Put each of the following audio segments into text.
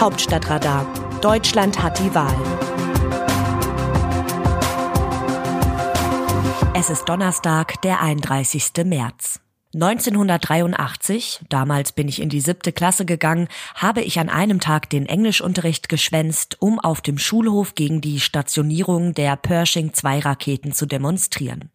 Hauptstadtradar. Deutschland hat die Wahl. Es ist Donnerstag, der 31. März. 1983, damals bin ich in die siebte Klasse gegangen, habe ich an einem Tag den Englischunterricht geschwänzt, um auf dem Schulhof gegen die Stationierung der Pershing-2-Raketen zu demonstrieren.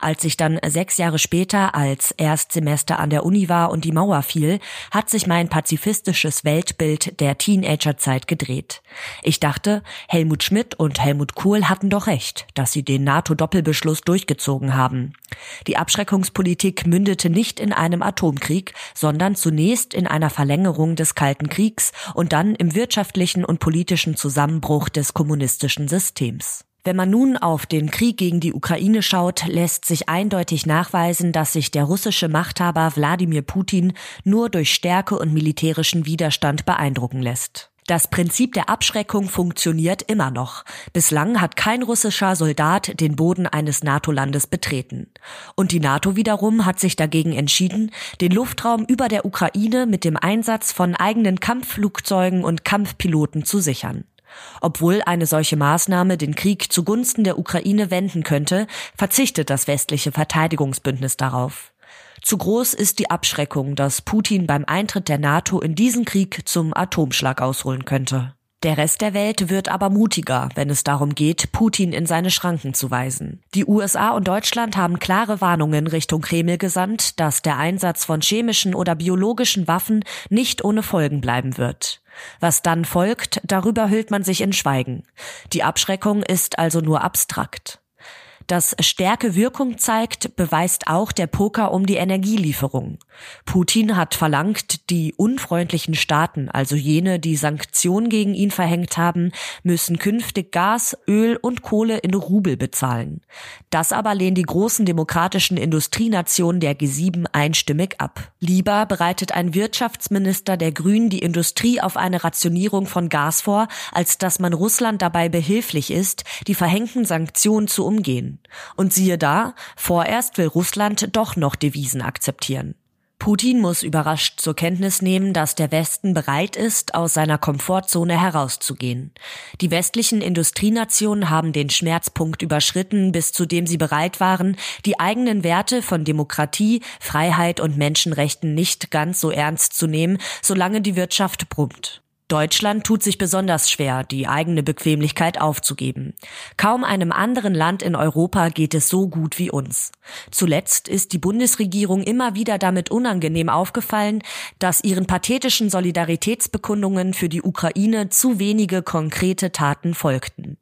Als ich dann sechs Jahre später als Erstsemester an der Uni war und die Mauer fiel, hat sich mein pazifistisches Weltbild der Teenagerzeit gedreht. Ich dachte, Helmut Schmidt und Helmut Kohl hatten doch recht, dass sie den NATO-Doppelbeschluss durchgezogen haben. Die Abschreckungspolitik mündete nicht in einem Atomkrieg, sondern zunächst in einer Verlängerung des Kalten Kriegs und dann im wirtschaftlichen und politischen Zusammenbruch des kommunistischen Systems. Wenn man nun auf den Krieg gegen die Ukraine schaut, lässt sich eindeutig nachweisen, dass sich der russische Machthaber Wladimir Putin nur durch Stärke und militärischen Widerstand beeindrucken lässt. Das Prinzip der Abschreckung funktioniert immer noch. Bislang hat kein russischer Soldat den Boden eines NATO-Landes betreten. Und die NATO wiederum hat sich dagegen entschieden, den Luftraum über der Ukraine mit dem Einsatz von eigenen Kampfflugzeugen und Kampfpiloten zu sichern. Obwohl eine solche Maßnahme den Krieg zugunsten der Ukraine wenden könnte, verzichtet das westliche Verteidigungsbündnis darauf. Zu groß ist die Abschreckung, dass Putin beim Eintritt der NATO in diesen Krieg zum Atomschlag ausholen könnte. Der Rest der Welt wird aber mutiger, wenn es darum geht, Putin in seine Schranken zu weisen. Die USA und Deutschland haben klare Warnungen Richtung Kreml gesandt, dass der Einsatz von chemischen oder biologischen Waffen nicht ohne Folgen bleiben wird. Was dann folgt, darüber hüllt man sich in Schweigen. Die Abschreckung ist also nur abstrakt. Dass Stärke Wirkung zeigt, beweist auch der Poker um die Energielieferung. Putin hat verlangt, die unfreundlichen Staaten, also jene, die Sanktionen gegen ihn verhängt haben, müssen künftig Gas, Öl und Kohle in Rubel bezahlen. Das aber lehnen die großen demokratischen Industrienationen der G7 einstimmig ab. Lieber bereitet ein Wirtschaftsminister der Grünen die Industrie auf eine Rationierung von Gas vor, als dass man Russland dabei behilflich ist, die verhängten Sanktionen zu umgehen. Und siehe da, vorerst will Russland doch noch Devisen akzeptieren. Putin muss überrascht zur Kenntnis nehmen, dass der Westen bereit ist, aus seiner Komfortzone herauszugehen. Die westlichen Industrienationen haben den Schmerzpunkt überschritten, bis zu dem sie bereit waren, die eigenen Werte von Demokratie, Freiheit und Menschenrechten nicht ganz so ernst zu nehmen, solange die Wirtschaft brummt. Deutschland tut sich besonders schwer, die eigene Bequemlichkeit aufzugeben. Kaum einem anderen Land in Europa geht es so gut wie uns. Zuletzt ist die Bundesregierung immer wieder damit unangenehm aufgefallen, dass ihren pathetischen Solidaritätsbekundungen für die Ukraine zu wenige konkrete Taten folgten.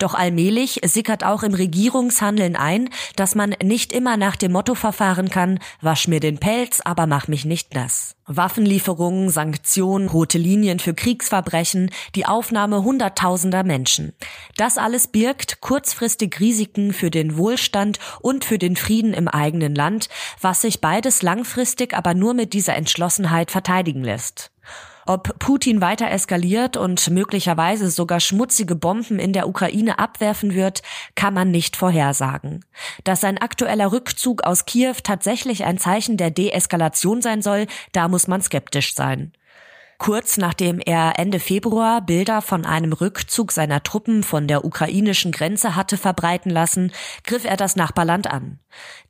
Doch allmählich sickert auch im Regierungshandeln ein, dass man nicht immer nach dem Motto verfahren kann, wasch mir den Pelz, aber mach mich nicht nass. Waffenlieferungen, Sanktionen, rote Linien für Kriegsverbrechen, die Aufnahme hunderttausender Menschen. Das alles birgt kurzfristig Risiken für den Wohlstand und für den Frieden im eigenen Land, was sich beides langfristig aber nur mit dieser Entschlossenheit verteidigen lässt. Ob Putin weiter eskaliert und möglicherweise sogar schmutzige Bomben in der Ukraine abwerfen wird, kann man nicht vorhersagen. Dass sein aktueller Rückzug aus Kiew tatsächlich ein Zeichen der Deeskalation sein soll, da muss man skeptisch sein. Kurz nachdem er Ende Februar Bilder von einem Rückzug seiner Truppen von der ukrainischen Grenze hatte verbreiten lassen, griff er das Nachbarland an.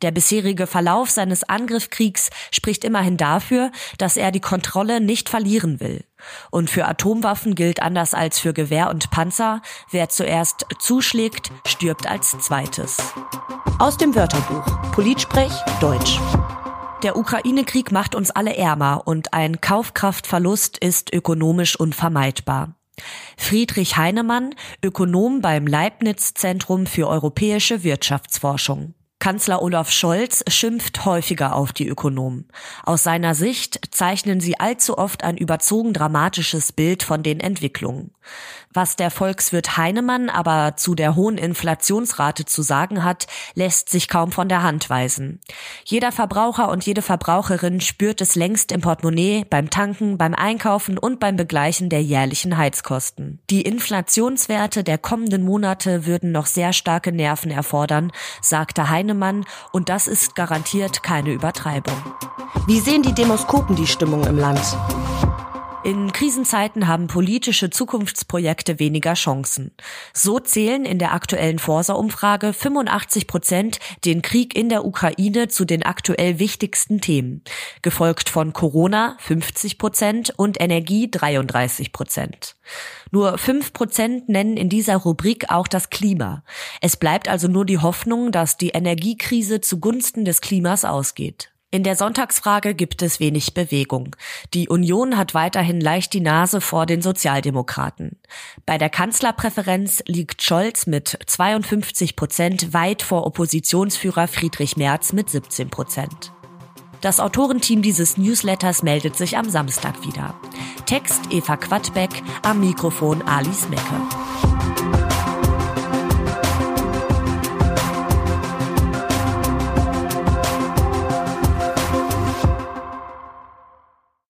Der bisherige Verlauf seines Angriffskriegs spricht immerhin dafür, dass er die Kontrolle nicht verlieren will. Und für Atomwaffen gilt anders als für Gewehr und Panzer, wer zuerst zuschlägt, stirbt als zweites. Aus dem Wörterbuch Politsprech Deutsch. Der Ukraine-Krieg macht uns alle ärmer und ein Kaufkraftverlust ist ökonomisch unvermeidbar. Friedrich Heinemann, Ökonom beim Leibniz Zentrum für europäische Wirtschaftsforschung. Kanzler Olaf Scholz schimpft häufiger auf die Ökonomen. Aus seiner Sicht zeichnen sie allzu oft ein überzogen dramatisches Bild von den Entwicklungen. Was der Volkswirt Heinemann aber zu der hohen Inflationsrate zu sagen hat, lässt sich kaum von der Hand weisen. Jeder Verbraucher und jede Verbraucherin spürt es längst im Portemonnaie, beim Tanken, beim Einkaufen und beim Begleichen der jährlichen Heizkosten. Die Inflationswerte der kommenden Monate würden noch sehr starke Nerven erfordern, sagte Heinemann, und das ist garantiert keine Übertreibung. Wie sehen die Demoskopen die Stimmung im Land? In Krisenzeiten haben politische Zukunftsprojekte weniger Chancen. So zählen in der aktuellen Forsa-Umfrage 85 Prozent den Krieg in der Ukraine zu den aktuell wichtigsten Themen, gefolgt von Corona 50 Prozent und Energie 33 Prozent. Nur 5 Prozent nennen in dieser Rubrik auch das Klima. Es bleibt also nur die Hoffnung, dass die Energiekrise zugunsten des Klimas ausgeht. In der Sonntagsfrage gibt es wenig Bewegung. Die Union hat weiterhin leicht die Nase vor den Sozialdemokraten. Bei der Kanzlerpräferenz liegt Scholz mit 52 Prozent weit vor Oppositionsführer Friedrich Merz mit 17 Prozent. Das Autorenteam dieses Newsletters meldet sich am Samstag wieder. Text Eva Quadbeck, am Mikrofon Alice Mecke.